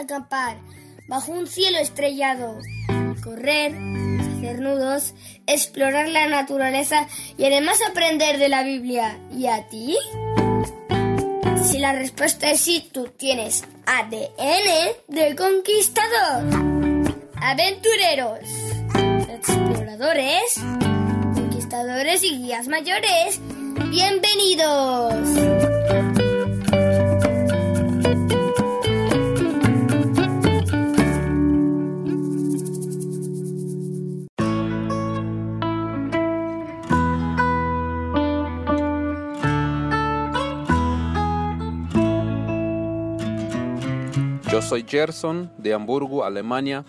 gusta acampar bajo un cielo estrellado, correr, hacer nudos, explorar la naturaleza y además aprender de la Biblia. ¿Y a ti? Si la respuesta es sí, tú tienes ADN de conquistador. Aventureros, exploradores, conquistadores y guías mayores, bienvenidos. Soy Gerson de Hamburgo, Alemania.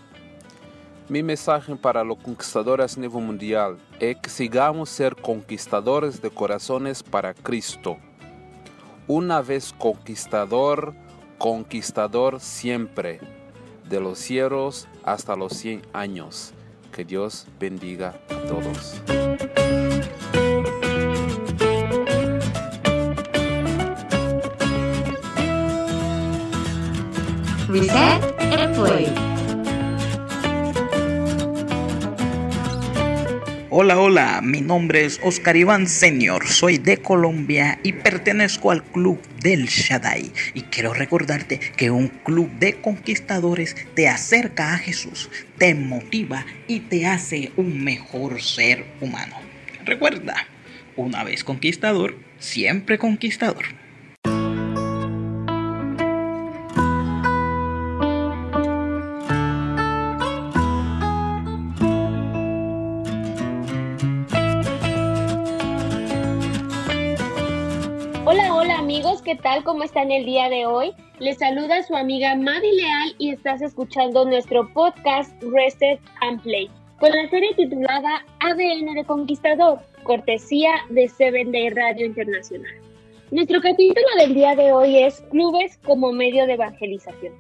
Mi mensaje para los conquistadores a nivel mundial es que sigamos ser conquistadores de corazones para Cristo. Una vez conquistador, conquistador siempre, de los cielos hasta los 100 años. Que Dios bendiga a todos. Hola, hola, mi nombre es Oscar Iván Senior, soy de Colombia y pertenezco al Club del Shaddai. Y quiero recordarte que un club de conquistadores te acerca a Jesús, te motiva y te hace un mejor ser humano. Recuerda, una vez conquistador, siempre conquistador. Tal? ¿Cómo están el día de hoy? Les saluda su amiga Madi Leal y estás escuchando nuestro podcast Reset and Play con la serie titulada ADN de Conquistador, cortesía de Seven Day Radio Internacional. Nuestro capítulo del día de hoy es Clubes como medio de evangelización.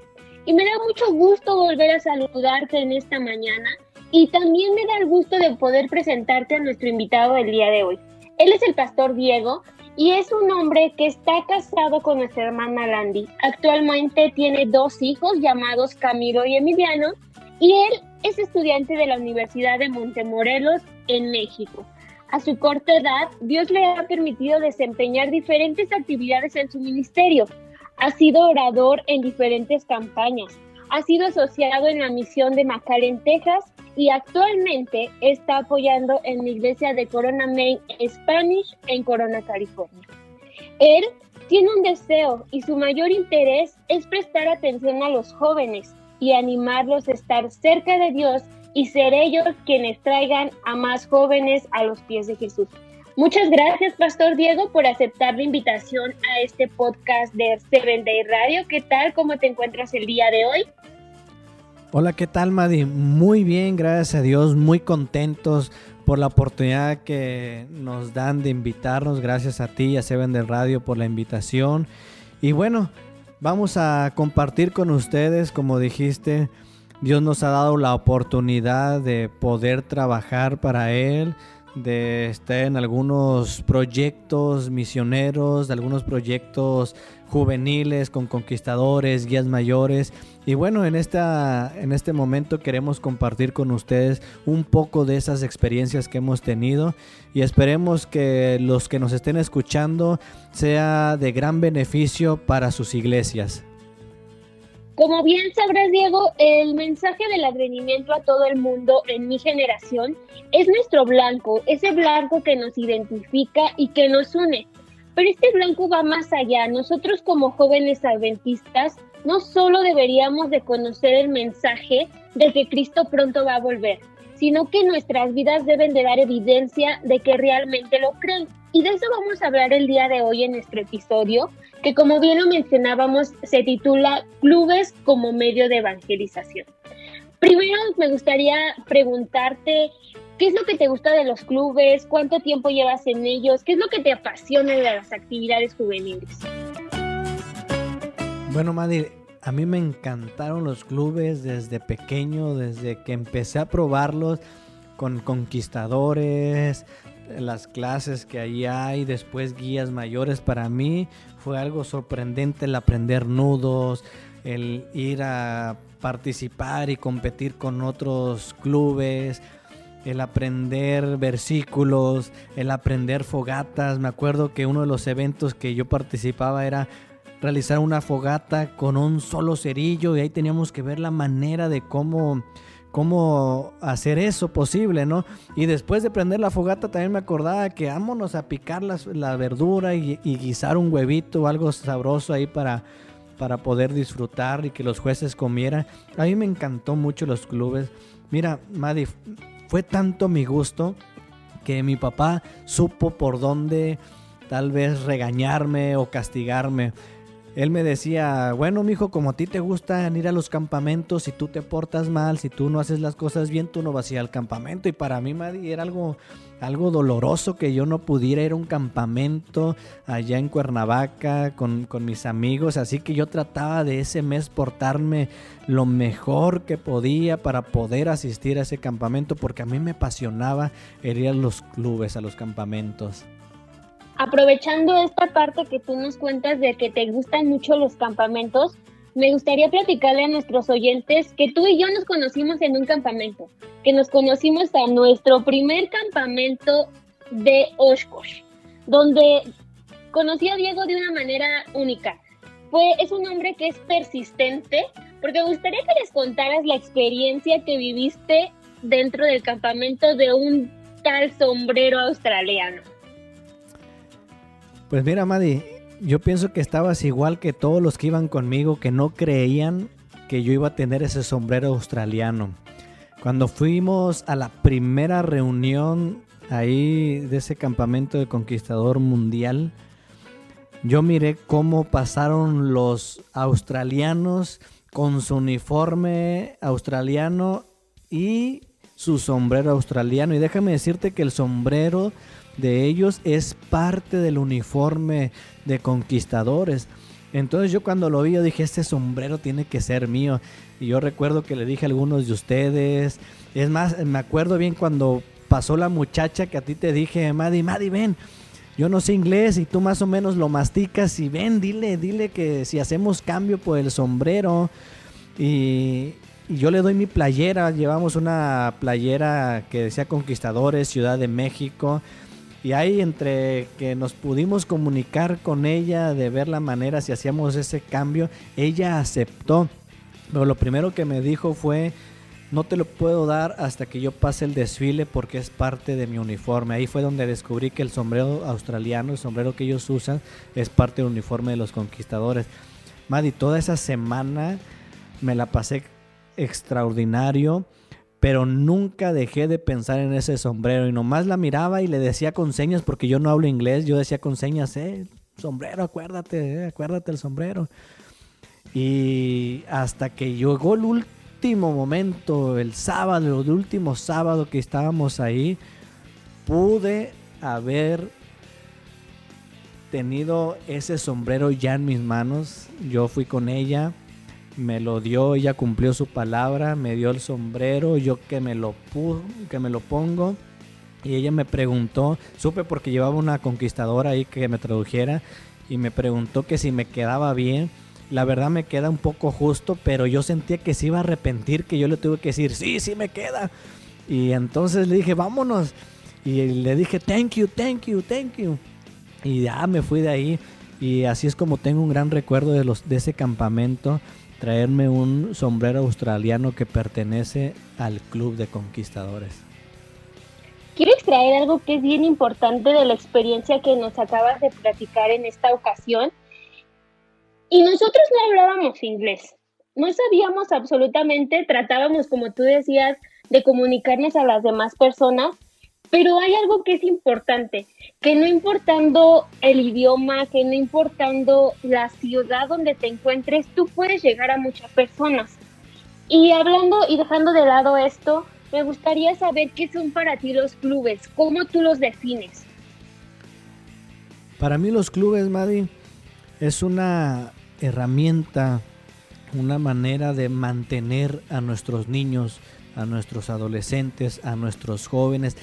Y me da mucho gusto volver a saludarte en esta mañana y también me da el gusto de poder presentarte a nuestro invitado del día de hoy. Él es el pastor Diego y es un hombre que está casado con nuestra hermana Landy. Actualmente tiene dos hijos llamados Camilo y Emiliano y él es estudiante de la Universidad de Montemorelos en México. A su corta edad, Dios le ha permitido desempeñar diferentes actividades en su ministerio. Ha sido orador en diferentes campañas. Ha sido asociado en la misión de McAllen, Texas y actualmente está apoyando en la iglesia de Corona Main Spanish en Corona, California. Él tiene un deseo y su mayor interés es prestar atención a los jóvenes y animarlos a estar cerca de Dios y ser ellos quienes traigan a más jóvenes a los pies de Jesús. Muchas gracias, Pastor Diego, por aceptar la invitación a este podcast de Seven Day Radio. ¿Qué tal? ¿Cómo te encuentras el día de hoy? Hola, ¿qué tal, Madi? Muy bien, gracias a Dios, muy contentos por la oportunidad que nos dan de invitarnos. Gracias a ti y a Seven del Radio por la invitación. Y bueno, vamos a compartir con ustedes, como dijiste, Dios nos ha dado la oportunidad de poder trabajar para Él, de estar en algunos proyectos misioneros, de algunos proyectos juveniles con conquistadores, guías mayores. Y bueno, en, esta, en este momento queremos compartir con ustedes un poco de esas experiencias que hemos tenido y esperemos que los que nos estén escuchando sea de gran beneficio para sus iglesias. Como bien sabrás, Diego, el mensaje del advenimiento a todo el mundo en mi generación es nuestro blanco, ese blanco que nos identifica y que nos une. Pero este blanco va más allá. Nosotros como jóvenes adventistas no solo deberíamos de conocer el mensaje de que Cristo pronto va a volver, sino que nuestras vidas deben de dar evidencia de que realmente lo creen. Y de eso vamos a hablar el día de hoy en nuestro episodio, que como bien lo mencionábamos, se titula Clubes como medio de evangelización. Primero me gustaría preguntarte, ¿qué es lo que te gusta de los clubes? ¿Cuánto tiempo llevas en ellos? ¿Qué es lo que te apasiona de las actividades juveniles? Bueno, Madi, a mí me encantaron los clubes desde pequeño, desde que empecé a probarlos con conquistadores, las clases que ahí hay, después guías mayores. Para mí fue algo sorprendente el aprender nudos, el ir a participar y competir con otros clubes, el aprender versículos, el aprender fogatas. Me acuerdo que uno de los eventos que yo participaba era realizar una fogata con un solo cerillo y ahí teníamos que ver la manera de cómo cómo hacer eso posible, ¿no? Y después de prender la fogata también me acordaba que vámonos a picar la verdura y, y, guisar un huevito o algo sabroso ahí para, para poder disfrutar y que los jueces comieran. A mí me encantó mucho los clubes. Mira, Madi, fue tanto mi gusto que mi papá supo por dónde tal vez regañarme o castigarme. Él me decía, bueno, mijo, como a ti te gusta ir a los campamentos, si tú te portas mal, si tú no haces las cosas bien, tú no vas a ir al campamento. Y para mí, Maddy, era algo, algo doloroso que yo no pudiera ir a un campamento allá en Cuernavaca con, con mis amigos. Así que yo trataba de ese mes portarme lo mejor que podía para poder asistir a ese campamento, porque a mí me apasionaba ir a los clubes, a los campamentos aprovechando esta parte que tú nos cuentas de que te gustan mucho los campamentos, me gustaría platicarle a nuestros oyentes que tú y yo nos conocimos en un campamento, que nos conocimos a nuestro primer campamento de Oshkosh, donde conocí a Diego de una manera única. Es un hombre que es persistente, porque me gustaría que les contaras la experiencia que viviste dentro del campamento de un tal sombrero australiano. Pues mira, Madi, yo pienso que estabas igual que todos los que iban conmigo que no creían que yo iba a tener ese sombrero australiano. Cuando fuimos a la primera reunión ahí de ese campamento de conquistador mundial, yo miré cómo pasaron los australianos con su uniforme australiano y su sombrero australiano. Y déjame decirte que el sombrero de ellos es parte del uniforme de conquistadores. Entonces yo cuando lo vi yo dije, este sombrero tiene que ser mío. Y yo recuerdo que le dije a algunos de ustedes, es más, me acuerdo bien cuando pasó la muchacha que a ti te dije, Maddy, Maddy, ven, yo no sé inglés y tú más o menos lo masticas y ven, dile, dile que si hacemos cambio por el sombrero. Y, y yo le doy mi playera, llevamos una playera que decía Conquistadores, Ciudad de México. Y ahí entre que nos pudimos comunicar con ella de ver la manera si hacíamos ese cambio, ella aceptó. Pero lo primero que me dijo fue, no te lo puedo dar hasta que yo pase el desfile porque es parte de mi uniforme. Ahí fue donde descubrí que el sombrero australiano, el sombrero que ellos usan, es parte del uniforme de los conquistadores. Maddy, toda esa semana me la pasé extraordinario pero nunca dejé de pensar en ese sombrero y nomás la miraba y le decía con señas, porque yo no hablo inglés, yo decía con señas, eh, sombrero, acuérdate, eh, acuérdate el sombrero. Y hasta que llegó el último momento, el sábado, el último sábado que estábamos ahí, pude haber tenido ese sombrero ya en mis manos. Yo fui con ella me lo dio, ella cumplió su palabra, me dio el sombrero, yo que me lo que me lo pongo y ella me preguntó, supe porque llevaba una conquistadora ahí que me tradujera y me preguntó que si me quedaba bien. La verdad me queda un poco justo, pero yo sentía que se iba a arrepentir, que yo le tuve que decir, sí, sí me queda. Y entonces le dije, vámonos. Y le dije, thank you, thank you, thank you. Y ya me fui de ahí. Y así es como tengo un gran recuerdo de, los, de ese campamento traerme un sombrero australiano que pertenece al Club de Conquistadores. Quiero extraer algo que es bien importante de la experiencia que nos acabas de platicar en esta ocasión. Y nosotros no hablábamos inglés, no sabíamos absolutamente, tratábamos, como tú decías, de comunicarnos a las demás personas, pero hay algo que es importante, que no importando el idioma, que no importando la ciudad donde te encuentres, tú puedes llegar a muchas personas. Y hablando y dejando de lado esto, me gustaría saber qué son para ti los clubes, cómo tú los defines. Para mí los clubes, Madi, es una herramienta, una manera de mantener a nuestros niños, a nuestros adolescentes, a nuestros jóvenes,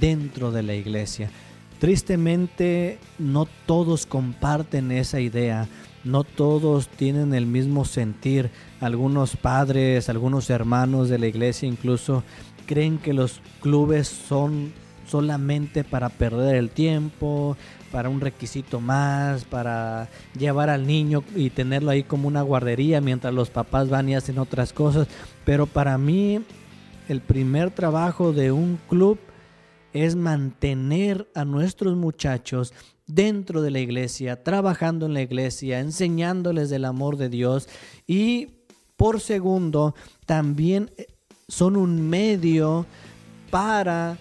dentro de la iglesia. Tristemente, no todos comparten esa idea, no todos tienen el mismo sentir. Algunos padres, algunos hermanos de la iglesia incluso creen que los clubes son solamente para perder el tiempo, para un requisito más, para llevar al niño y tenerlo ahí como una guardería mientras los papás van y hacen otras cosas. Pero para mí el primer trabajo de un club es mantener a nuestros muchachos dentro de la iglesia, trabajando en la iglesia, enseñándoles del amor de Dios y por segundo también eh, son un medio para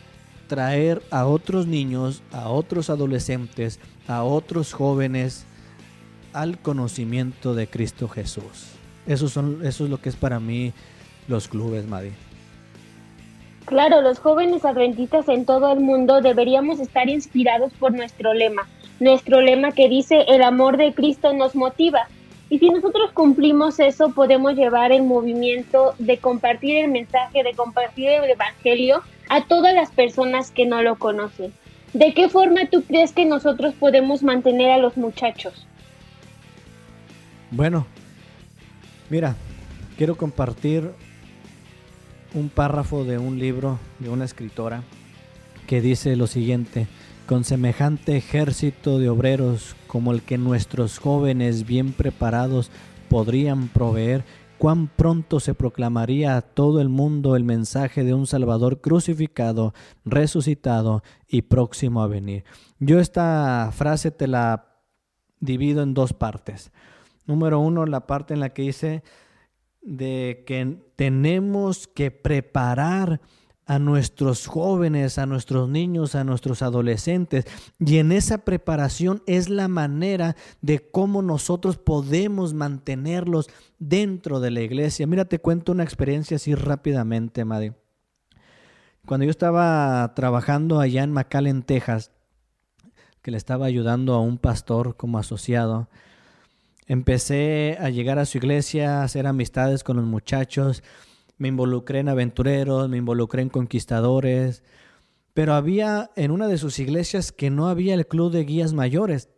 traer a otros niños, a otros adolescentes, a otros jóvenes al conocimiento de Cristo Jesús. Eso, son, eso es lo que es para mí los clubes, Madi. Claro, los jóvenes adventistas en todo el mundo deberíamos estar inspirados por nuestro lema, nuestro lema que dice el amor de Cristo nos motiva. Y si nosotros cumplimos eso, podemos llevar el movimiento de compartir el mensaje, de compartir el Evangelio a todas las personas que no lo conocen. ¿De qué forma tú crees que nosotros podemos mantener a los muchachos? Bueno, mira, quiero compartir un párrafo de un libro de una escritora que dice lo siguiente, con semejante ejército de obreros como el que nuestros jóvenes bien preparados podrían proveer, cuán pronto se proclamaría a todo el mundo el mensaje de un Salvador crucificado, resucitado y próximo a venir. Yo esta frase te la divido en dos partes. Número uno, la parte en la que dice, de que tenemos que preparar a nuestros jóvenes, a nuestros niños, a nuestros adolescentes. Y en esa preparación es la manera de cómo nosotros podemos mantenerlos dentro de la iglesia. Mira, te cuento una experiencia así rápidamente, Madre. Cuando yo estaba trabajando allá en McAllen, Texas, que le estaba ayudando a un pastor como asociado, Empecé a llegar a su iglesia, a hacer amistades con los muchachos, me involucré en aventureros, me involucré en conquistadores, pero había en una de sus iglesias que no había el club de guías mayores.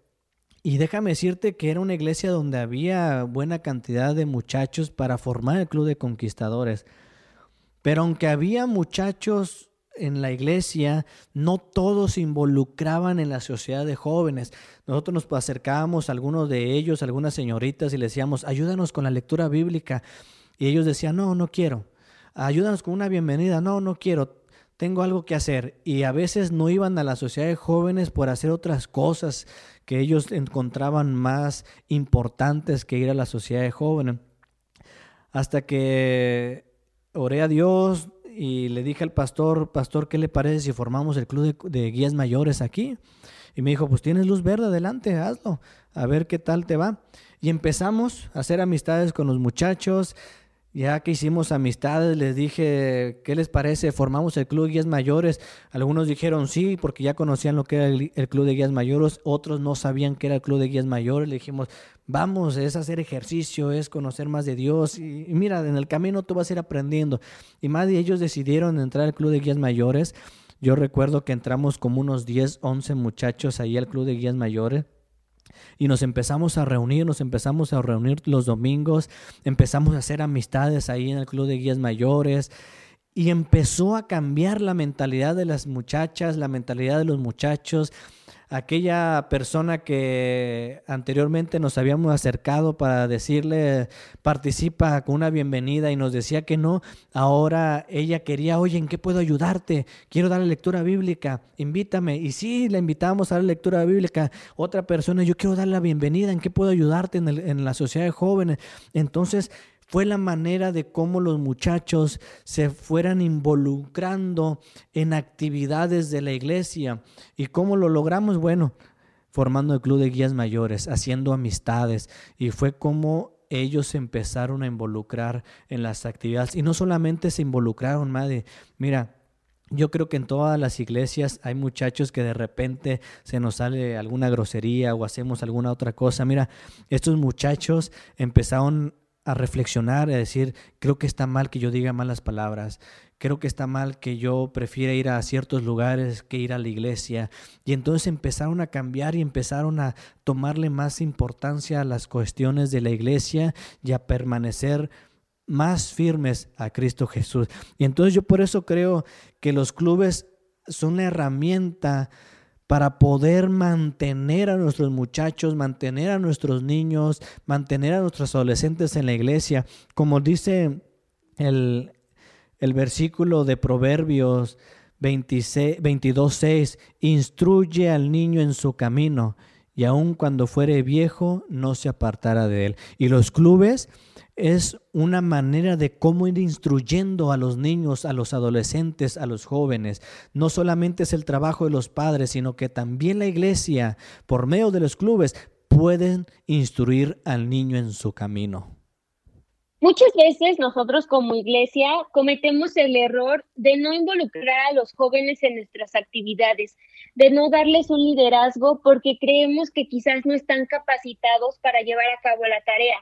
Y déjame decirte que era una iglesia donde había buena cantidad de muchachos para formar el club de conquistadores. Pero aunque había muchachos en la iglesia, no todos se involucraban en la sociedad de jóvenes. Nosotros nos acercábamos a algunos de ellos, algunas señoritas, y les decíamos, ayúdanos con la lectura bíblica. Y ellos decían, no, no quiero. Ayúdanos con una bienvenida. No, no quiero. Tengo algo que hacer. Y a veces no iban a la sociedad de jóvenes por hacer otras cosas que ellos encontraban más importantes que ir a la sociedad de jóvenes. Hasta que oré a Dios, y le dije al pastor, pastor, ¿qué le parece si formamos el club de, guías mayores aquí? Y me dijo, pues tienes luz verde, adelante, hazlo, a ver qué tal te va. Y empezamos a hacer amistades con los muchachos, ya que hicimos amistades, les dije, ¿qué les parece? Formamos el Club de Guías Mayores. Algunos dijeron sí, porque ya conocían lo que era el, Club de Guías Mayores. Otros no sabían qué era el Club de Guías Mayores. Le dijimos, vamos, es hacer ejercicio, es conocer más de Dios. Y, mira, en el camino tú vas a ir aprendiendo. Y más de ellos decidieron entrar al Club de Guías Mayores. Yo recuerdo que entramos como unos 10, 11 muchachos ahí al Club de Guías Mayores y nos empezamos a reunir, nos empezamos a reunir los domingos, empezamos a hacer amistades ahí en el club de guías mayores y empezó a cambiar la mentalidad de las muchachas, la mentalidad de los muchachos aquella persona que anteriormente nos habíamos acercado para decirle participa con una bienvenida y nos decía que no, ahora ella quería, oye, ¿en qué puedo ayudarte? Quiero dar lectura bíblica, invítame. Y sí, la invitamos a la lectura bíblica. Otra persona, yo quiero dar la bienvenida, ¿en qué puedo ayudarte en, en la sociedad de jóvenes? Entonces, fue la manera de cómo los muchachos se fueran involucrando en actividades de la iglesia. ¿Y cómo lo logramos? Bueno, formando el club de guías mayores, haciendo amistades. Y fue como ellos se empezaron a involucrar en las actividades. Y no solamente se involucraron, madre. Mira, yo creo que en todas las iglesias hay muchachos que de repente se nos sale alguna grosería o hacemos alguna otra cosa. Mira, estos muchachos empezaron a reflexionar, a decir, creo que está mal que yo diga malas palabras, creo que está mal que yo prefiera ir a ciertos lugares que ir a la iglesia. Y entonces empezaron a cambiar y empezaron a tomarle más importancia a las cuestiones de la iglesia y a permanecer más firmes a Cristo Jesús. Y entonces yo por eso creo que los clubes son una herramienta para poder mantener a nuestros muchachos, mantener a nuestros niños, mantener a nuestros adolescentes en la iglesia. Como dice el, el versículo de Proverbios 22.6, instruye al niño en su camino y aun cuando fuere viejo no se apartará de él. Y los clubes es una manera de cómo ir instruyendo a los niños, a los adolescentes, a los jóvenes. No solamente es el trabajo de los padres, sino que también la iglesia, por medio de los clubes, pueden instruir al niño en su camino. Muchas veces nosotros como iglesia cometemos el error de no involucrar a los jóvenes en nuestras actividades, de no darles un liderazgo porque creemos que quizás no están capacitados para llevar a cabo la tarea.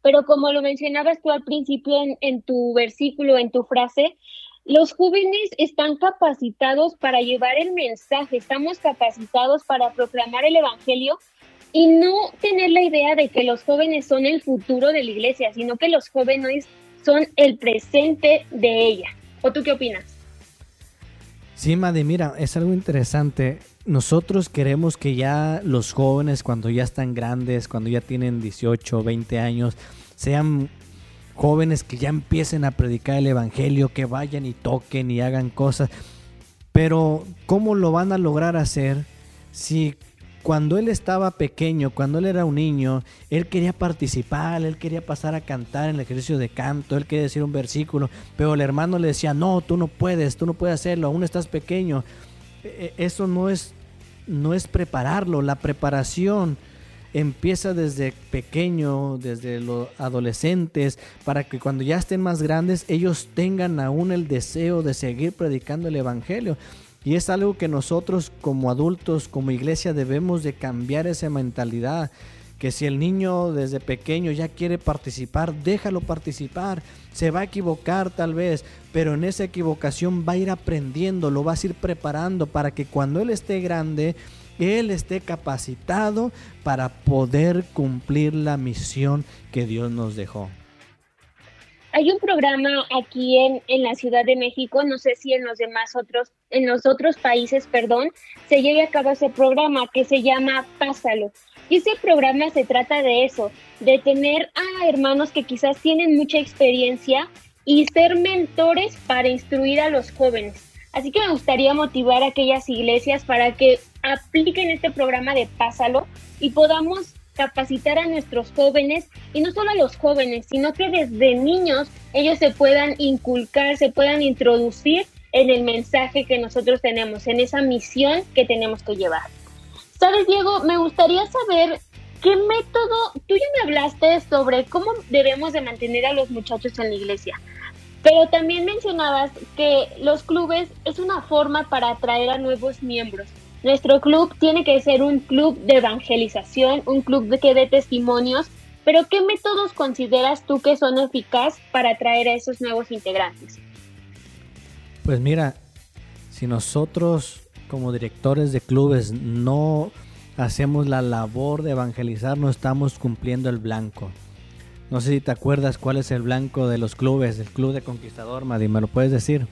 Pero como lo mencionabas tú al principio en, tu versículo, en tu frase, los jóvenes están capacitados para llevar el mensaje, estamos capacitados para proclamar el Evangelio y no tener la idea de que los jóvenes son el futuro de la iglesia, sino que los jóvenes son el presente de ella. ¿O tú qué opinas? Sí, Madi, mira, es algo interesante. Nosotros queremos que ya los jóvenes, cuando ya están grandes, cuando ya tienen 18, 20 años, sean jóvenes que ya empiecen a predicar el Evangelio, que vayan y toquen y hagan cosas. Pero ¿cómo lo van a lograr hacer si cuando él estaba pequeño, cuando él era un niño, él quería participar, él quería pasar a cantar en el ejercicio de canto, él quería decir un versículo, pero el hermano le decía, no, tú no puedes, tú no puedes hacerlo, aún estás pequeño. E, e, eso no es, no es prepararlo, la preparación empieza desde pequeño, desde los adolescentes, para que cuando ya estén más grandes ellos tengan aún el deseo de seguir predicando el Evangelio. Y es algo que nosotros como adultos, como iglesia, debemos de cambiar esa mentalidad. Que si el niño desde pequeño ya quiere participar, déjalo participar. Se va a equivocar tal vez, pero en esa equivocación va a ir aprendiendo, lo vas a ir preparando para que cuando él esté grande, él esté capacitado para poder cumplir la misión que Dios nos dejó. Hay un programa aquí en, en, la Ciudad de México, no sé si en los demás otros, en los otros países, perdón, se lleve a cabo ese programa que se llama Pásalo. Y ese programa se trata de eso, de tener a hermanos que quizás tienen mucha experiencia y ser mentores para instruir a los jóvenes. Así que me gustaría motivar a aquellas iglesias para que apliquen este programa de Pásalo y podamos capacitar a nuestros jóvenes y no solo a los jóvenes, sino que desde niños ellos se puedan inculcar, se puedan introducir en el mensaje que nosotros tenemos, en esa misión que tenemos que llevar. Sabes, Diego, me gustaría saber qué método, tú ya me hablaste sobre cómo debemos de mantener a los muchachos en la iglesia, pero también mencionabas que los clubes es una forma para atraer a nuevos miembros. Nuestro club tiene que ser un club de evangelización, un club que dé testimonios, pero ¿qué métodos consideras tú que son eficaz para atraer a esos nuevos integrantes? Pues mira, si nosotros como directores de clubes no hacemos la labor de evangelizar, no estamos cumpliendo el blanco. No sé si te acuerdas cuál es el blanco de los clubes, el club de conquistador, Madi, ¿me lo puedes decir?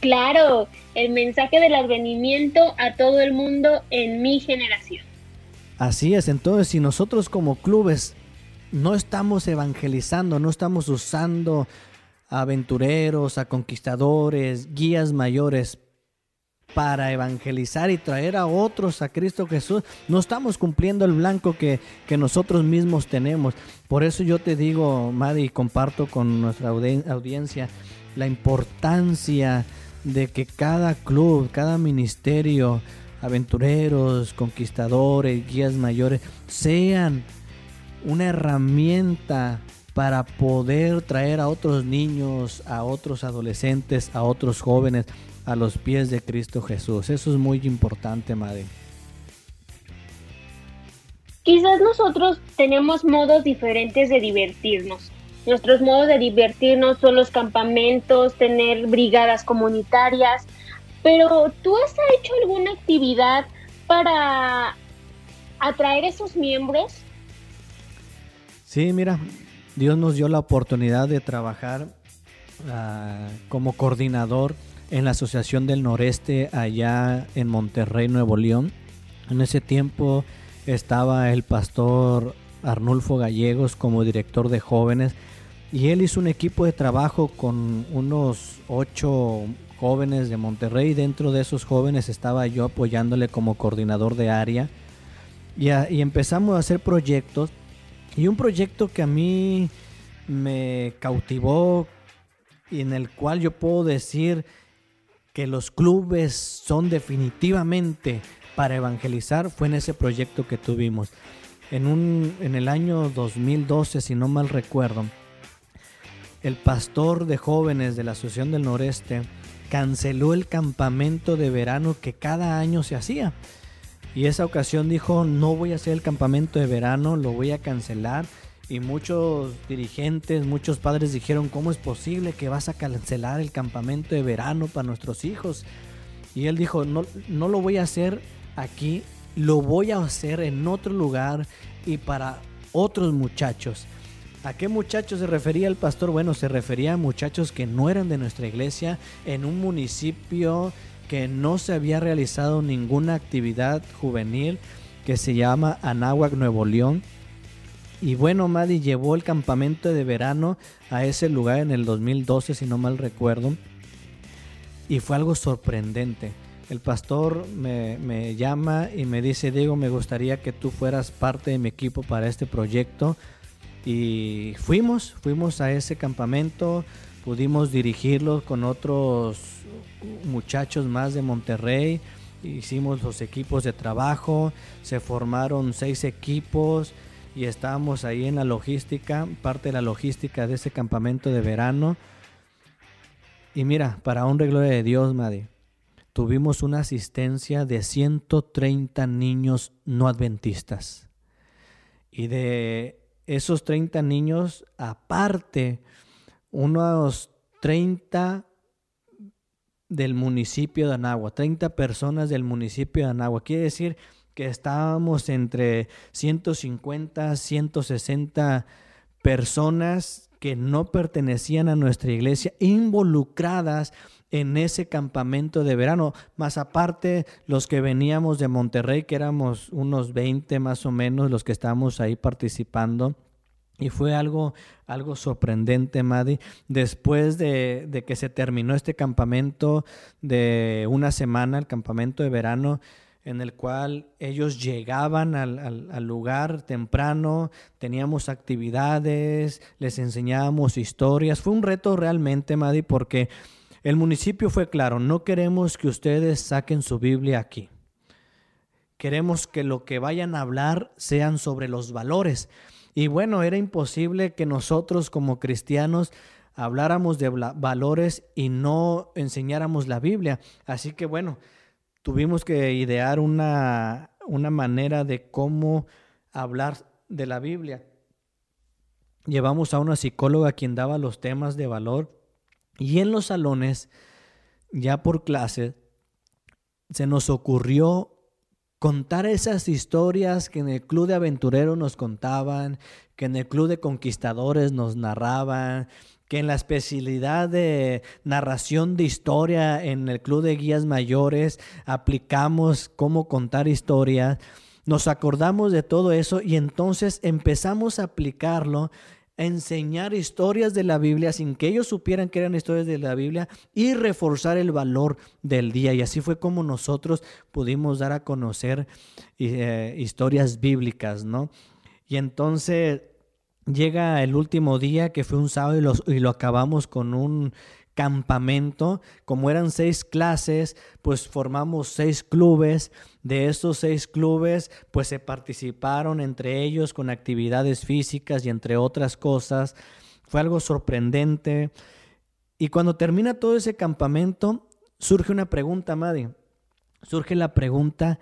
Claro, el mensaje del advenimiento a todo el mundo en mi generación. Así es, entonces si nosotros como clubes no estamos evangelizando, no estamos usando aventureros, a conquistadores, guías mayores para evangelizar y traer a otros a Cristo Jesús, no estamos cumpliendo el blanco que, que nosotros mismos tenemos. Por eso yo te digo, Madi, comparto con nuestra audiencia la importancia de que cada club, cada ministerio, aventureros, conquistadores, guías mayores, sean una herramienta para poder traer a otros niños, a otros adolescentes, a otros jóvenes a los pies de Cristo Jesús. Eso es muy importante, madre. Quizás nosotros tenemos modos diferentes de divertirnos. Nuestros modos de divertirnos son los campamentos, tener brigadas comunitarias, pero ¿tú has hecho alguna actividad para atraer esos miembros? Sí, mira, Dios nos dio la oportunidad de trabajar uh, como coordinador en la Asociación del Noreste allá en Monterrey, Nuevo León. En ese tiempo estaba el pastor Arnulfo Gallegos como director de jóvenes y él hizo un equipo de trabajo con unos ocho jóvenes de Monterrey. Dentro de esos jóvenes estaba yo apoyándole como coordinador de área y, y empezamos a hacer proyectos y un proyecto que a mí me cautivó y en el cual yo puedo decir que los clubes son definitivamente para evangelizar fue en ese proyecto que tuvimos. En, un, en el año 2012, si no mal recuerdo, el pastor de jóvenes de la Asociación del Noreste canceló el campamento de verano que cada año se hacía. Y esa ocasión dijo, no voy a hacer el campamento de verano, lo voy a cancelar. Y muchos dirigentes, muchos padres dijeron, ¿cómo es posible que vas a cancelar el campamento de verano para nuestros hijos? Y él dijo, no, no lo voy a hacer aquí, lo voy a hacer en otro lugar y para otros muchachos. ¿A qué muchachos se refería el pastor? Bueno, se refería a muchachos que no eran de nuestra iglesia en un municipio que no se había realizado ninguna actividad juvenil que se llama Anáhuac, Nuevo León. Y bueno, Maddy llevó el campamento de verano a ese lugar en el 2012, si no mal recuerdo. Y fue algo sorprendente. El pastor me, me llama y me dice, Diego, me gustaría que tú fueras parte de mi equipo para este proyecto y fuimos, fuimos a ese campamento, pudimos dirigirlo con otros muchachos más de Monterrey, hicimos los equipos de trabajo, se formaron seis equipos y estábamos ahí en la logística, parte de la logística de ese campamento de verano. Y mira, para un gloria de Dios, Maddy, tuvimos una asistencia de 130 niños no adventistas. Y de esos 30 niños, aparte, unos 30 del municipio de Anagua, 30 personas del municipio de Anagua. Quiere decir que estábamos entre 150, 160 personas que no pertenecían a nuestra iglesia, involucradas en ese campamento de verano, más aparte los que veníamos de Monterrey, que éramos unos 20 más o menos los que estábamos ahí participando. Y fue algo, algo sorprendente, Maddy. Después de, que se terminó este campamento de una semana, el campamento de verano, en el cual ellos llegaban al, al, lugar temprano, teníamos actividades, les enseñábamos historias. Fue un reto realmente, Maddy, porque el municipio fue claro, no queremos que ustedes saquen su Biblia aquí. Queremos que lo que vayan a hablar sean sobre los valores. Y bueno, era imposible que nosotros como cristianos habláramos de valores y no enseñáramos la Biblia. Así que bueno, tuvimos que idear una, una manera de cómo hablar de la Biblia. Llevamos a una psicóloga quien daba los temas de valor y en los salones, ya por clase, se nos ocurrió contar esas historias que en el club de aventureros nos contaban, que en el club de conquistadores nos narraban, que en la especialidad de narración de historia en el club de guías mayores aplicamos cómo contar historias. Nos acordamos de todo eso y entonces empezamos a aplicarlo enseñar historias de la Biblia sin que ellos supieran que eran historias de la Biblia y reforzar el valor del día. Y así fue como nosotros pudimos dar a conocer eh, historias bíblicas, ¿no? Y entonces llega el último día que fue un sábado y, los, y lo acabamos con un campamento. Como eran seis clases, pues formamos seis clubes. De esos seis clubes, pues se participaron entre ellos con actividades físicas y entre otras cosas. Fue algo sorprendente. Y cuando termina todo ese campamento, surge una pregunta, Maddy. Surge la pregunta,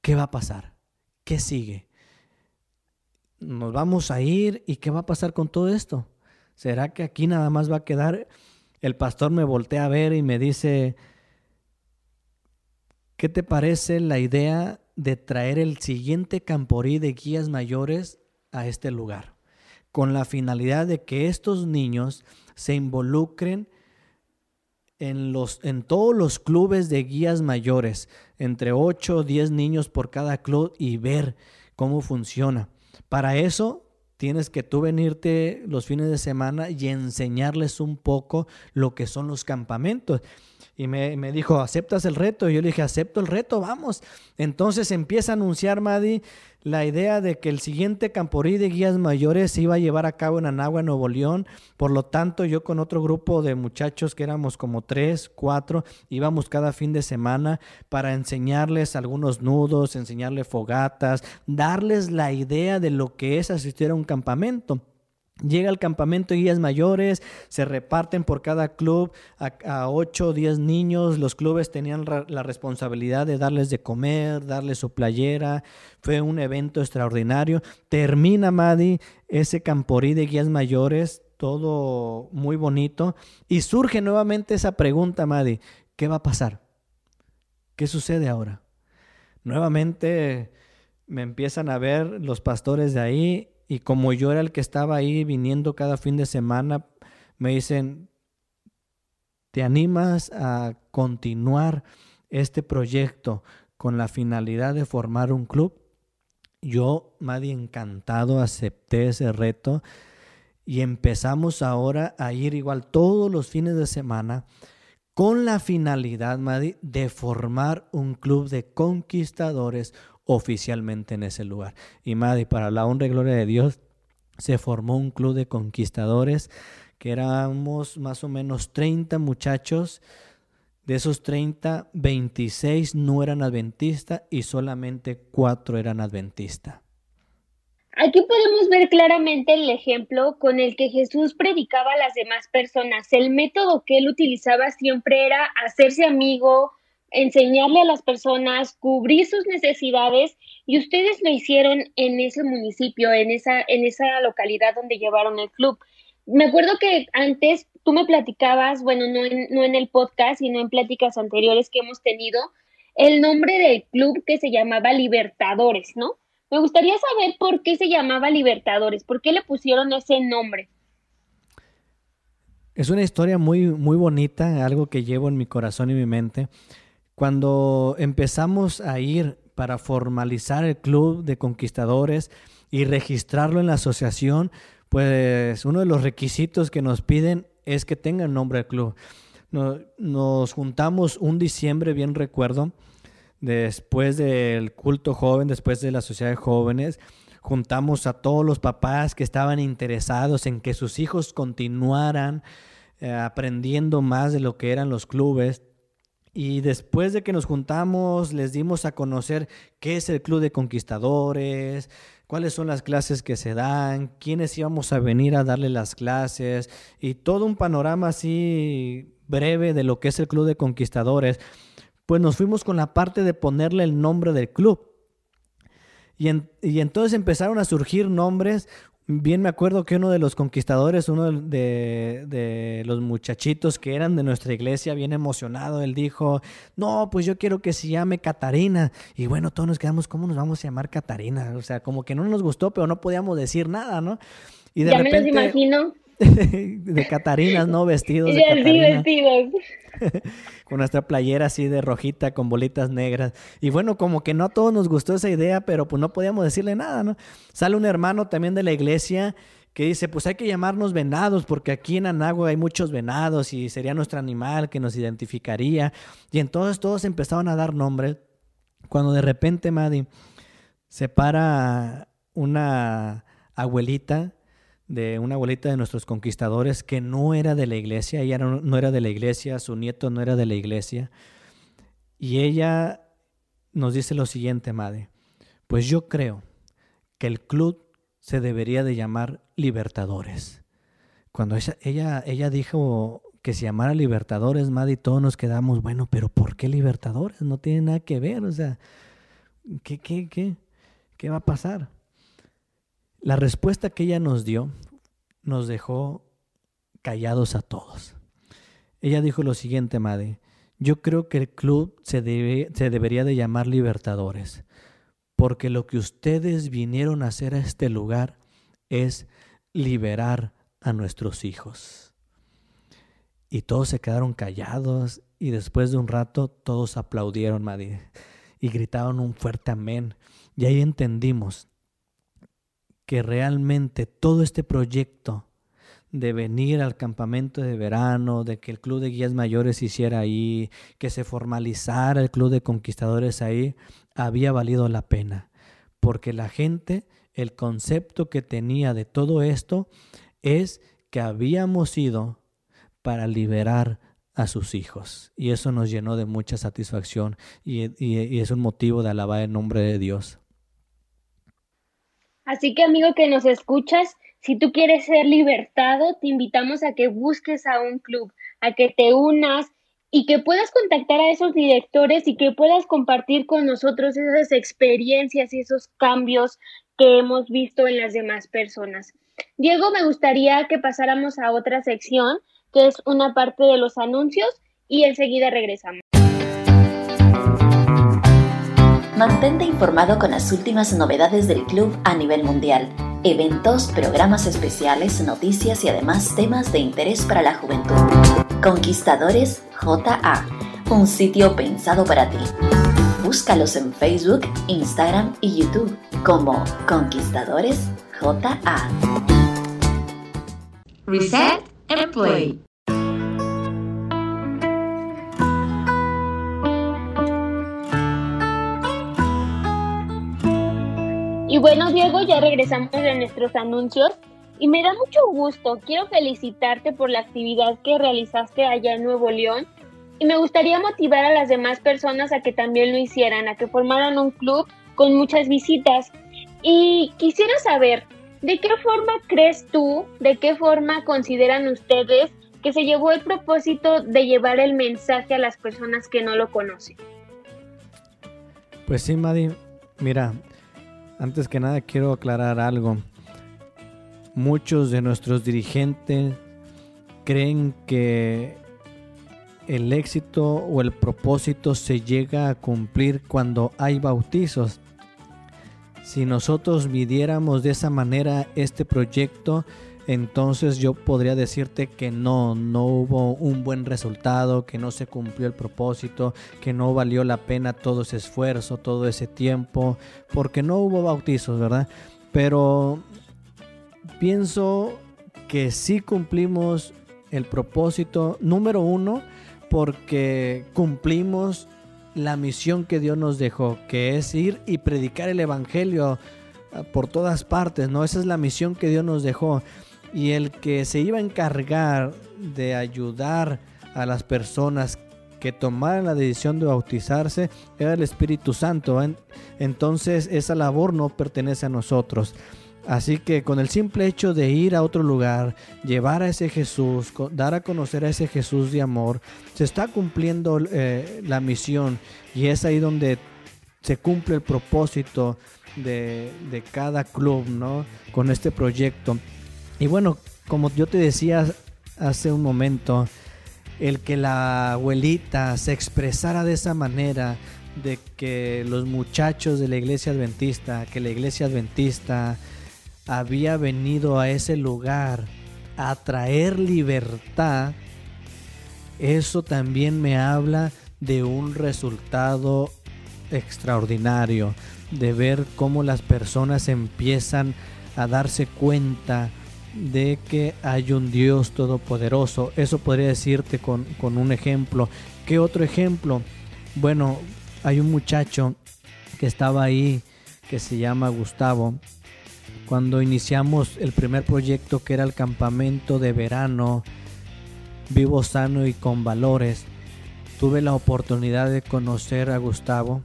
¿qué va a pasar? ¿Qué sigue? nos vamos a ir y qué va a pasar con todo esto. ¿Será que aquí nada más va a quedar? El pastor me voltea a ver y me dice, ¿qué te parece la idea de traer el siguiente camporí de guías mayores a este lugar? Con la finalidad de que estos niños se involucren en, los, en todos los clubes de guías mayores, entre 8 o 10 niños por cada club y ver cómo funciona. Para eso tienes que tú venirte los fines de semana y enseñarles un poco lo que son los campamentos. Y me, me, dijo, ¿aceptas el reto? Y yo le dije, acepto el reto, vamos. Entonces empieza a anunciar, Madi, la idea de que el siguiente Camporí de Guías Mayores se iba a llevar a cabo en Anagua, Nuevo León. Por lo tanto, yo con otro grupo de muchachos que éramos como tres, cuatro, íbamos cada fin de semana para enseñarles algunos nudos, enseñarles fogatas, darles la idea de lo que es asistir a un campamento. Llega al campamento guías mayores, se reparten por cada club a, 8 o 10 niños. Los clubes tenían la responsabilidad de darles de comer, darles su playera. Fue un evento extraordinario. Termina, Madi, ese camporí de guías mayores, todo muy bonito. Y surge nuevamente esa pregunta, Madi, ¿qué va a pasar? ¿Qué sucede ahora? Nuevamente me empiezan a ver los pastores de ahí y como yo era el que estaba ahí viniendo cada fin de semana, me dicen, ¿te animas a continuar este proyecto con la finalidad de formar un club? Yo, Madi, encantado, acepté ese reto y empezamos ahora a ir igual todos los fines de semana con la finalidad, Madi, de formar un club de conquistadores, oficialmente en ese lugar. Y Madi, para la honra y gloria de Dios, se formó un club de conquistadores que éramos más o menos 30 muchachos. De esos 30, 26 no eran adventistas y solamente 4 eran adventistas. Aquí podemos ver claramente el ejemplo con el que Jesús predicaba a las demás personas. El método que él utilizaba siempre era hacerse amigo, enseñarle a las personas, cubrir sus necesidades y ustedes lo hicieron en ese municipio, en esa, en esa localidad donde llevaron el club. Me acuerdo que antes tú me platicabas, bueno, no en, no en el podcast, sino en pláticas anteriores que hemos tenido, el nombre del club que se llamaba Libertadores, ¿no? Me gustaría saber por qué se llamaba Libertadores, por qué le pusieron ese nombre. Es una historia muy, muy bonita, algo que llevo en mi corazón y mi mente. Cuando empezamos a ir para formalizar el club de conquistadores y registrarlo en la asociación, pues uno de los requisitos que nos piden es que tenga el nombre del club. Nos, juntamos un diciembre, bien recuerdo, después del culto joven, después de la sociedad de jóvenes, juntamos a todos los papás que estaban interesados en que sus hijos continuaran eh, aprendiendo más de lo que eran los clubes. Y después de que nos juntamos, les dimos a conocer qué es el Club de Conquistadores, cuáles son las clases que se dan, quiénes íbamos a venir a darle las clases y todo un panorama así breve de lo que es el Club de Conquistadores. Pues nos fuimos con la parte de ponerle el nombre del club. Y, y entonces empezaron a surgir nombres bien me acuerdo que uno de los conquistadores, uno de, los muchachitos que eran de nuestra iglesia, bien emocionado, él dijo, no, pues yo quiero que se llame Catarina. Y bueno, todos nos quedamos, ¿cómo nos vamos a llamar Catarina? O sea, como que no nos gustó, pero no podíamos decir nada, ¿no? Y de ya me los imagino. de Catarinas, ¿no? Vestidos de Catarina. vestidos. con nuestra playera así de rojita con bolitas negras. Y bueno, como que no a todos nos gustó esa idea, pero pues no podíamos decirle nada, ¿no? Sale un hermano también de la iglesia que dice, pues hay que llamarnos venados porque aquí en Anagua hay muchos venados y sería nuestro animal que nos identificaría. Y entonces todos empezaron a dar nombres. Cuando de repente, Maddy, se para una abuelita de una abuelita de nuestros conquistadores que no era de la iglesia, ella no, era de la iglesia, su nieto no era de la iglesia. Y ella nos dice lo siguiente, Madre, pues yo creo que el club se debería de llamar Libertadores. Cuando ella, ella, dijo que se llamara Libertadores, Madre, y todos nos quedamos, bueno, pero ¿por qué Libertadores? No tiene nada que ver, o sea, ¿qué, qué, qué, qué va a pasar? La respuesta que ella nos dio nos dejó callados a todos. Ella dijo lo siguiente, Madre, yo creo que el club se, debe, se debería de llamar Libertadores, porque lo que ustedes vinieron a hacer a este lugar es liberar a nuestros hijos. Y todos se quedaron callados y después de un rato todos aplaudieron, Madre, y gritaron un fuerte amén. Y ahí entendimos que realmente todo este proyecto de venir al campamento de verano, de que el club de guías mayores se hiciera ahí, que se formalizara el club de conquistadores ahí, había valido la pena. Porque la gente, el concepto que tenía de todo esto es que habíamos ido para liberar a sus hijos. Y eso nos llenó de mucha satisfacción y, y es un motivo de alabar el nombre de Dios. Así que amigo que nos escuchas, si tú quieres ser libertado, te invitamos a que busques a un club, a que te unas y que puedas contactar a esos directores y que puedas compartir con nosotros esas experiencias y esos cambios que hemos visto en las demás personas. Diego, me gustaría que pasáramos a otra sección, que es una parte de los anuncios, y enseguida regresamos. Mantente informado con las últimas novedades del club a nivel mundial, eventos, programas especiales, noticias y además temas de interés para la juventud. Conquistadores JA, un sitio pensado para ti. Búscalos en Facebook, Instagram y YouTube como Conquistadores JA. Reset and play. Bueno, Diego, ya regresamos de nuestros anuncios y me da mucho gusto. Quiero felicitarte por la actividad que realizaste allá en Nuevo León y me gustaría motivar a las demás personas a que también lo hicieran, a que formaran un club con muchas visitas. Y quisiera saber, ¿de qué forma crees tú, de qué forma consideran ustedes que se llevó el propósito de llevar el mensaje a las personas que no lo conocen? Pues sí, Madi. Mira, antes que nada quiero aclarar algo. Muchos de nuestros dirigentes creen que el éxito o el propósito se llega a cumplir cuando hay bautizos. Si nosotros midiéramos de esa manera este proyecto, entonces yo podría decirte que no, no hubo un buen resultado, que no se cumplió el propósito, que no valió la pena todo ese esfuerzo, todo ese tiempo, porque no hubo bautizos, ¿verdad? Pero pienso que sí cumplimos el propósito número uno porque cumplimos la misión que Dios nos dejó, que es ir y predicar el Evangelio ah, por todas partes, ¿no? Esa es la misión que Dios nos dejó y el que se iba a encargar de ayudar a las personas que tomaran la decisión de bautizarse era el Espíritu Santo. Entonces esa labor no pertenece a nosotros. Así que con el simple hecho de ir a otro lugar, llevar a ese Jesús, dar a conocer a ese Jesús de amor, se está cumpliendo eh, la misión y es ahí donde se cumple el propósito de, de cada club, ¿no? Con este proyecto. Y bueno, como yo te decía hace un momento, el que la abuelita se expresara de esa manera, de que los muchachos de la iglesia adventista, que la iglesia adventista había venido a ese lugar a traer libertad, eso también me habla de un resultado extraordinario, de ver cómo las personas empiezan a darse cuenta de que hay un Dios todopoderoso. Eso podría decirte con, con un ejemplo. ¿Qué otro ejemplo? Bueno, hay un muchacho que estaba ahí que se llama Gustavo. Cuando iniciamos el primer proyecto que era el campamento de verano, vivo sano y con valores, tuve la oportunidad de conocer a Gustavo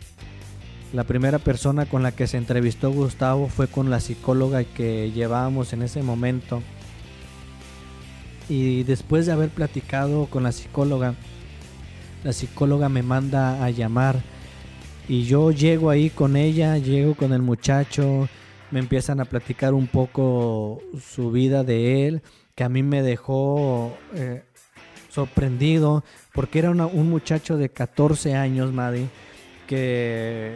la primera persona con la que se entrevistó Gustavo fue con la psicóloga que llevábamos en ese momento. Y después de haber platicado con la psicóloga, la psicóloga me manda a llamar y yo llego ahí con ella, llego con el muchacho me empiezan a platicar un poco su vida de él, que a mí me dejó eh, sorprendido, porque era un muchacho de 14 años, Maddy, que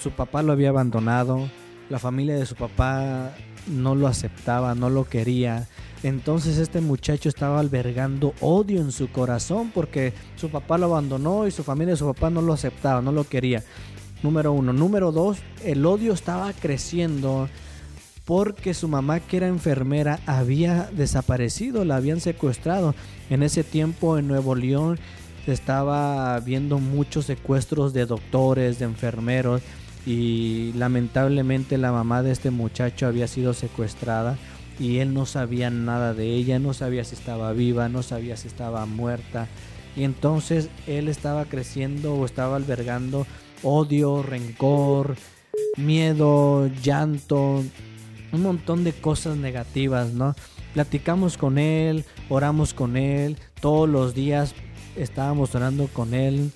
su papá lo había abandonado, la familia de su papá no lo aceptaba, no lo quería. Entonces este muchacho estaba albergando odio en su corazón porque su papá lo abandonó y su familia de su papá no lo aceptaba, no lo quería. Número uno. Número dos, el odio estaba creciendo porque su mamá que era enfermera había desaparecido, la habían secuestrado. En ese tiempo en Nuevo León se estaba viendo muchos secuestros de doctores, de enfermeros y lamentablemente la mamá de este muchacho había sido secuestrada y él no sabía nada de ella, no sabía si estaba viva, no sabía si estaba muerta. Y entonces él estaba creciendo o estaba albergando odio, rencor, miedo, llanto, un montón de cosas negativas, ¿no? Platicamos con él, oramos con él, todos los días estábamos orando con él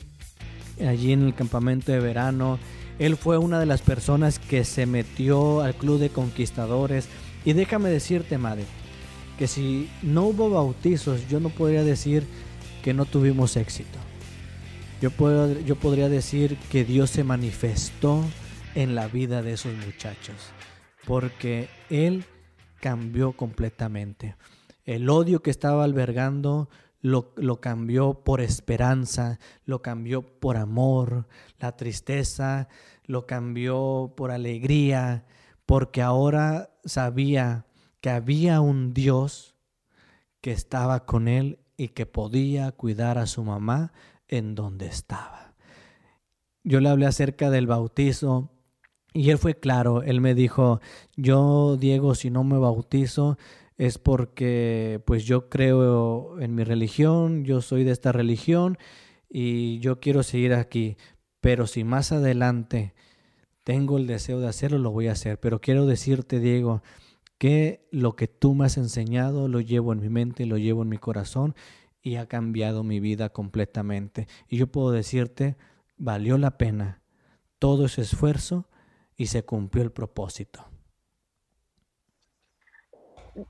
allí en el campamento de verano. Él fue una de las personas que se metió al club de conquistadores. Y déjame decirte, madre, que si no hubo bautizos, yo no podría decir que no tuvimos éxito. Yo, puedo, yo podría decir que Dios se manifestó en la vida de esos muchachos, porque Él cambió completamente. El odio que estaba albergando lo, lo, cambió por esperanza, lo cambió por amor, la tristeza lo cambió por alegría, porque ahora sabía que había un Dios que estaba con él y que podía cuidar a su mamá en donde estaba. Yo le hablé acerca del bautizo y él fue claro, él me dijo, yo Diego, si no me bautizo es porque pues yo creo en mi religión, yo soy de esta religión y yo quiero seguir aquí, pero si más adelante tengo el deseo de hacerlo, lo voy a hacer. Pero quiero decirte, Diego, que lo que tú me has enseñado lo llevo en mi mente, lo llevo en mi corazón y ha cambiado mi vida completamente. Y yo puedo decirte, valió la pena todo ese esfuerzo y se cumplió el propósito.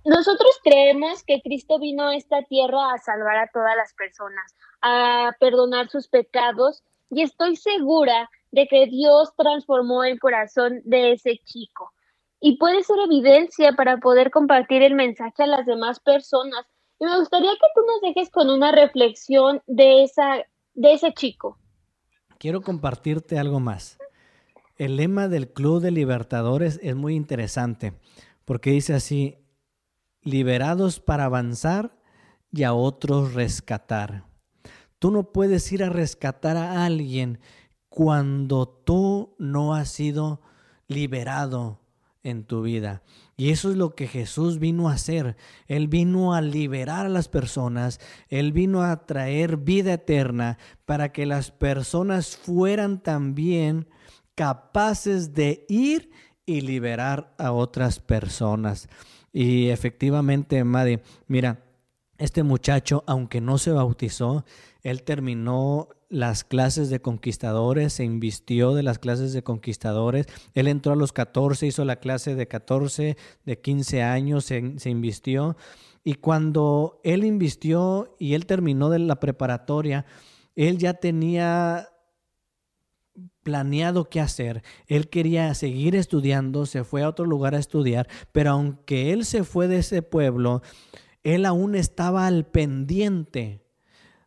Nosotros creemos que Cristo vino a esta tierra a salvar a todas las personas, a perdonar sus pecados y estoy segura de que Dios transformó el corazón de ese chico. Y puede ser evidencia para poder compartir el mensaje a las demás personas y me gustaría que tú nos dejes con una reflexión de, esa, de ese chico. Quiero compartirte algo más. El lema del Club de Libertadores es muy interesante porque dice así, liberados para avanzar y a otros rescatar. Tú no puedes ir a rescatar a alguien cuando tú no has sido liberado en tu vida. Y eso es lo que Jesús vino a hacer. Él vino a liberar a las personas, Él vino a traer vida eterna para que las personas fueran también capaces de ir y liberar a otras personas. Y efectivamente, Maddy, mira, este muchacho, aunque no se bautizó, él terminó las clases de conquistadores, se invistió de las clases de conquistadores. Él entró a los 14, hizo la clase de 14, de 15 años, se, se invistió. Y cuando él invistió y él terminó de la preparatoria, él ya tenía planeado qué hacer. Él quería seguir estudiando, se fue a otro lugar a estudiar, pero aunque él se fue de ese pueblo, él aún estaba al pendiente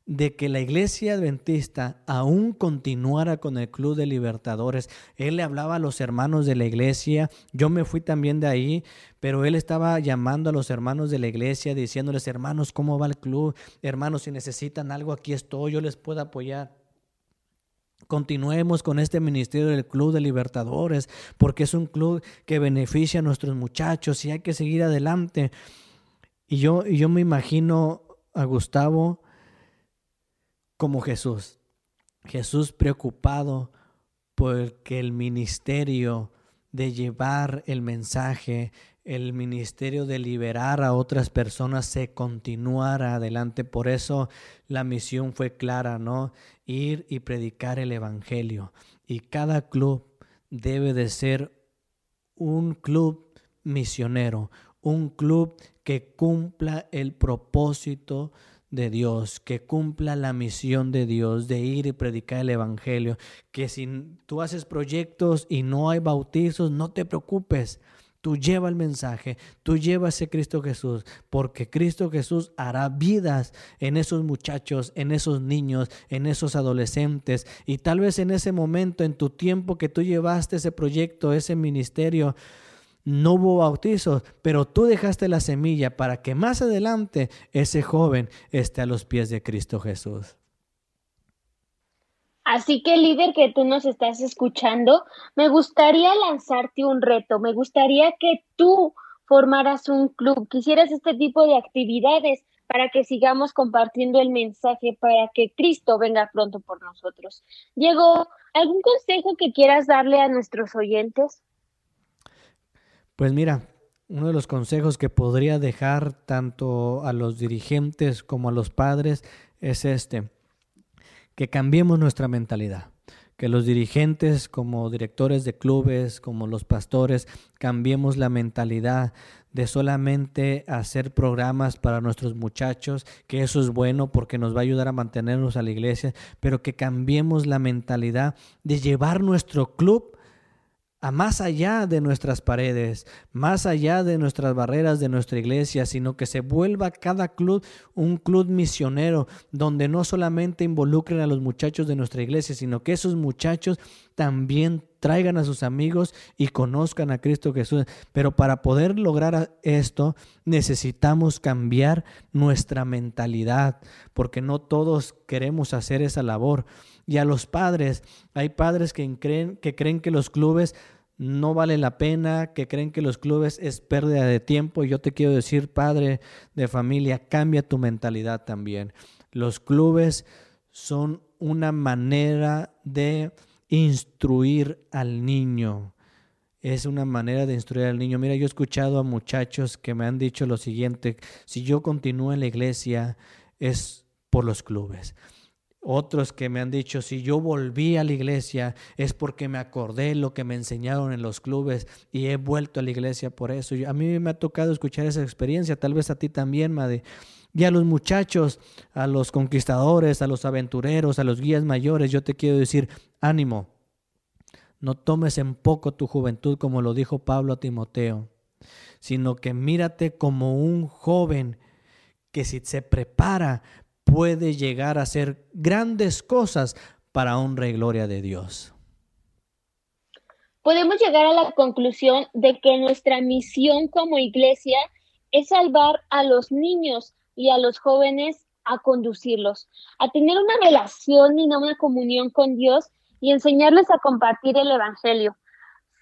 de que la iglesia adventista aún continuara con el Club de Libertadores. Él le hablaba a los hermanos de la iglesia, yo me fui también de ahí, pero él estaba llamando a los hermanos de la iglesia, diciéndoles, hermanos, ¿cómo va el club? Hermanos, si necesitan algo, aquí estoy, yo les puedo apoyar. Continuemos con este ministerio del Club de Libertadores, porque es un club que beneficia a nuestros muchachos y hay que seguir adelante. Y yo, y yo me imagino a Gustavo como Jesús. Jesús preocupado porque el ministerio de llevar el mensaje, el ministerio de liberar a otras personas se continuara adelante. Por eso la misión fue clara, ¿no? Ir y predicar el Evangelio. Y cada club debe de ser un club misionero, un club que cumpla el propósito de Dios, que cumpla la misión de Dios de ir y predicar el Evangelio, que si tú haces proyectos y no hay bautizos, no te preocupes. Tú lleva el mensaje, tú lleva ese Cristo Jesús, porque Cristo Jesús hará vidas en esos muchachos, en esos niños, en esos adolescentes. Y tal vez en ese momento, en tu tiempo que tú llevaste ese proyecto, ese ministerio, no hubo bautizos, pero tú dejaste la semilla para que más adelante ese joven esté a los pies de Cristo Jesús. Así que líder que tú nos estás escuchando, me gustaría lanzarte un reto, me gustaría que tú formaras un club, quisieras este tipo de actividades para que sigamos compartiendo el mensaje, para que Cristo venga pronto por nosotros. Diego, ¿algún consejo que quieras darle a nuestros oyentes? Pues mira, uno de los consejos que podría dejar tanto a los dirigentes como a los padres es este, que cambiemos nuestra mentalidad, que los dirigentes como directores de clubes, como los pastores, cambiemos la mentalidad de solamente hacer programas para nuestros muchachos, que eso es bueno porque nos va a ayudar a mantenernos a la iglesia, pero que cambiemos la mentalidad de llevar nuestro club a más allá de nuestras paredes, más allá de nuestras barreras de nuestra iglesia, sino que se vuelva cada club un club misionero, donde no solamente involucren a los muchachos de nuestra iglesia, sino que esos muchachos también traigan a sus amigos y conozcan a Cristo Jesús. Pero para poder lograr esto necesitamos cambiar nuestra mentalidad, porque no todos queremos hacer esa labor. Y a los padres, hay padres que creen que, creen que los clubes no vale la pena, que creen que los clubes es pérdida de tiempo. Yo te quiero decir, padre de familia, cambia tu mentalidad también. Los clubes son una manera de instruir al niño. Es una manera de instruir al niño. Mira, yo he escuchado a muchachos que me han dicho lo siguiente, si yo continúo en la iglesia es por los clubes. Otros que me han dicho, si yo volví a la iglesia es porque me acordé lo que me enseñaron en los clubes y he vuelto a la iglesia por eso. a mí me ha tocado escuchar esa experiencia, tal vez a ti también, Madre. Y a los muchachos, a los conquistadores, a los aventureros, a los guías mayores, yo te quiero decir, ánimo. No tomes en poco tu juventud como lo dijo Pablo a Timoteo, sino que mírate como un joven que si se prepara puede llegar a hacer grandes cosas para honra y gloria de Dios. Podemos llegar a la conclusión de que nuestra misión como iglesia es salvar a los niños y a los jóvenes a conducirlos, a tener una relación y una comunión con Dios y enseñarles a compartir el Evangelio.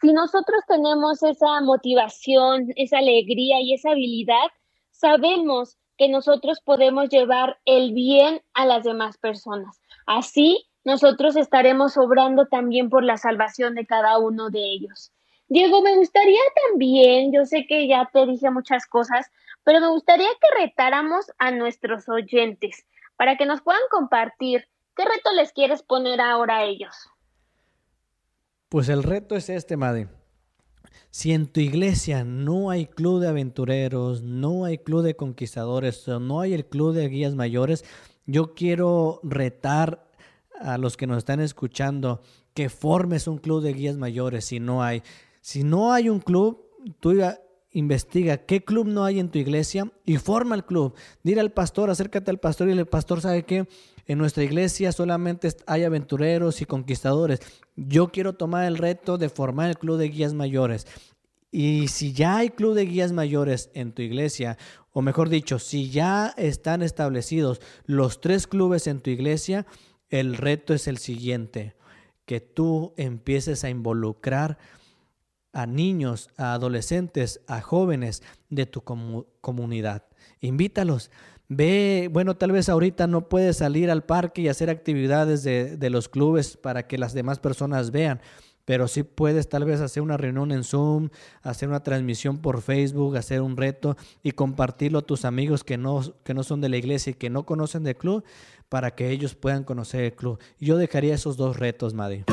Si nosotros tenemos esa motivación, esa alegría y esa habilidad, sabemos que nosotros podemos llevar el bien a las demás personas. Así, nosotros estaremos obrando también por la salvación de cada uno de ellos. Diego, me gustaría también, yo sé que ya te dije muchas cosas, pero me gustaría que retáramos a nuestros oyentes para que nos puedan compartir qué reto les quieres poner ahora a ellos. Pues el reto es este, Madre. Si en tu iglesia no hay club de aventureros, no hay club de conquistadores, no hay el club de guías mayores, yo quiero retar a los que nos están escuchando que formes un club de guías mayores si no hay. Si no hay un club, tú investiga qué club no hay en tu iglesia y forma el club. Dile al pastor, acércate al pastor y el pastor sabe que en nuestra iglesia solamente hay aventureros y conquistadores. Yo quiero tomar el reto de formar el club de guías mayores. Y si ya hay club de guías mayores en tu iglesia, o mejor dicho, si ya están establecidos los tres clubes en tu iglesia, el reto es el siguiente, que tú empieces a involucrar a niños, a adolescentes, a jóvenes de tu comunidad. Invítalos. Ve, bueno, tal vez ahorita no puedes salir al parque y hacer actividades de, los clubes para que las demás personas vean, pero sí puedes tal vez hacer una reunión en Zoom, hacer una transmisión por Facebook, hacer un reto y compartirlo a tus amigos que no, que no son de la iglesia y que no conocen del club para que ellos puedan conocer el club. Yo dejaría esos dos retos, Maddy.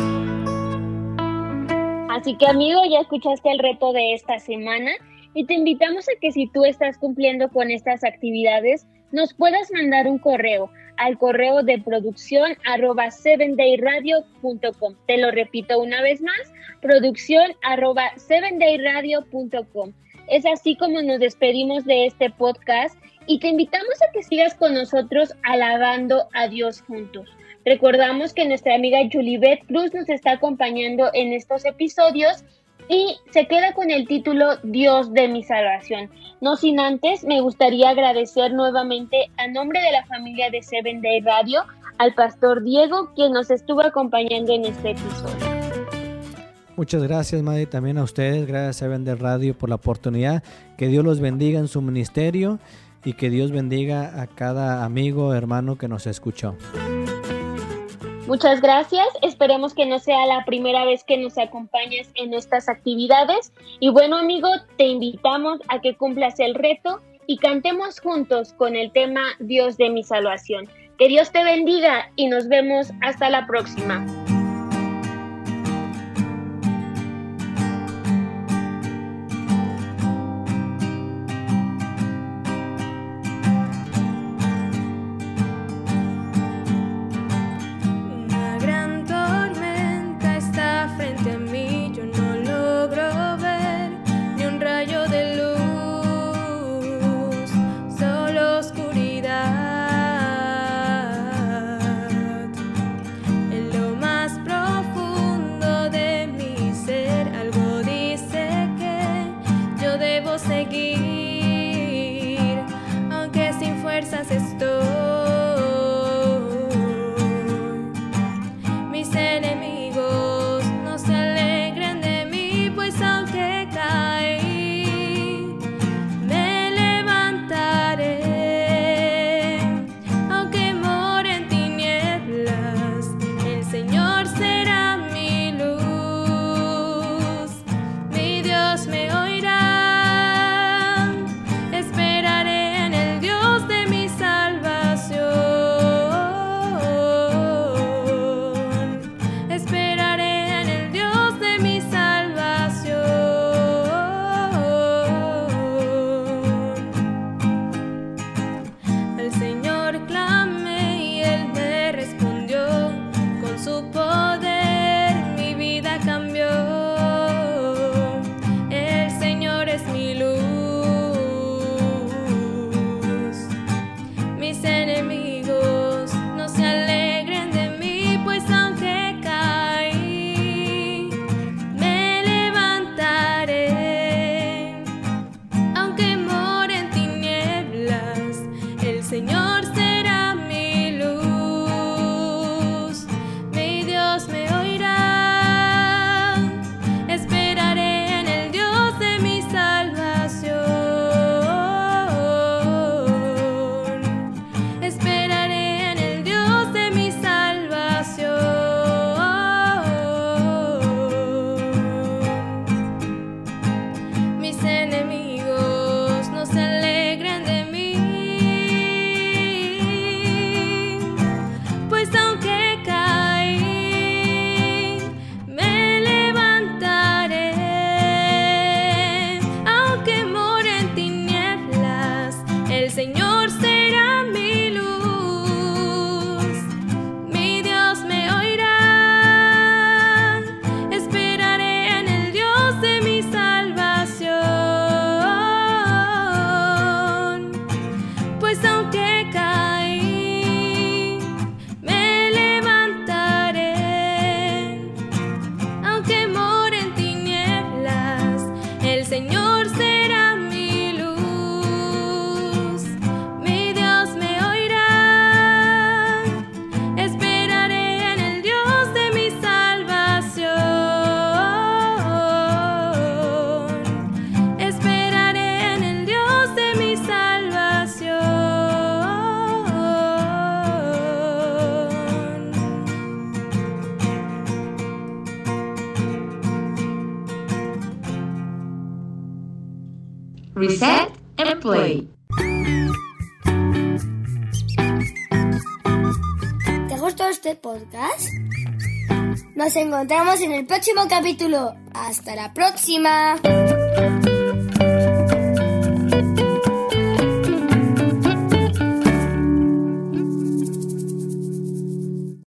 Así que amigo, ya escuchaste el reto de esta semana y te invitamos a que si tú estás cumpliendo con estas actividades, nos puedas mandar un correo al correo de producción arroba 7dayradio.com. Te lo repito una vez más, producción arroba 7dayradio.com. Es así como nos despedimos de este podcast y te invitamos a que sigas con nosotros alabando a Dios juntos. Recordamos que nuestra amiga Julibet Cruz nos está acompañando en estos episodios y se queda con el título Dios de mi salvación. No sin antes, me gustaría agradecer nuevamente a nombre de la familia de Seven Day Radio al pastor Diego, quien nos estuvo acompañando en este episodio. Muchas gracias, Madre, también a ustedes, gracias a Seven Day Radio por la oportunidad. Que Dios los bendiga en su ministerio y que Dios bendiga a cada amigo, hermano que nos escuchó. Muchas gracias. Esperemos que no sea la primera vez que nos acompañes en estas actividades. Y bueno, amigo, te invitamos a que cumplas el reto y cantemos juntos con el tema Dios de mi salvación. Que Dios te bendiga y nos vemos hasta la próxima. Encontramos en el próximo capítulo. Hasta la próxima.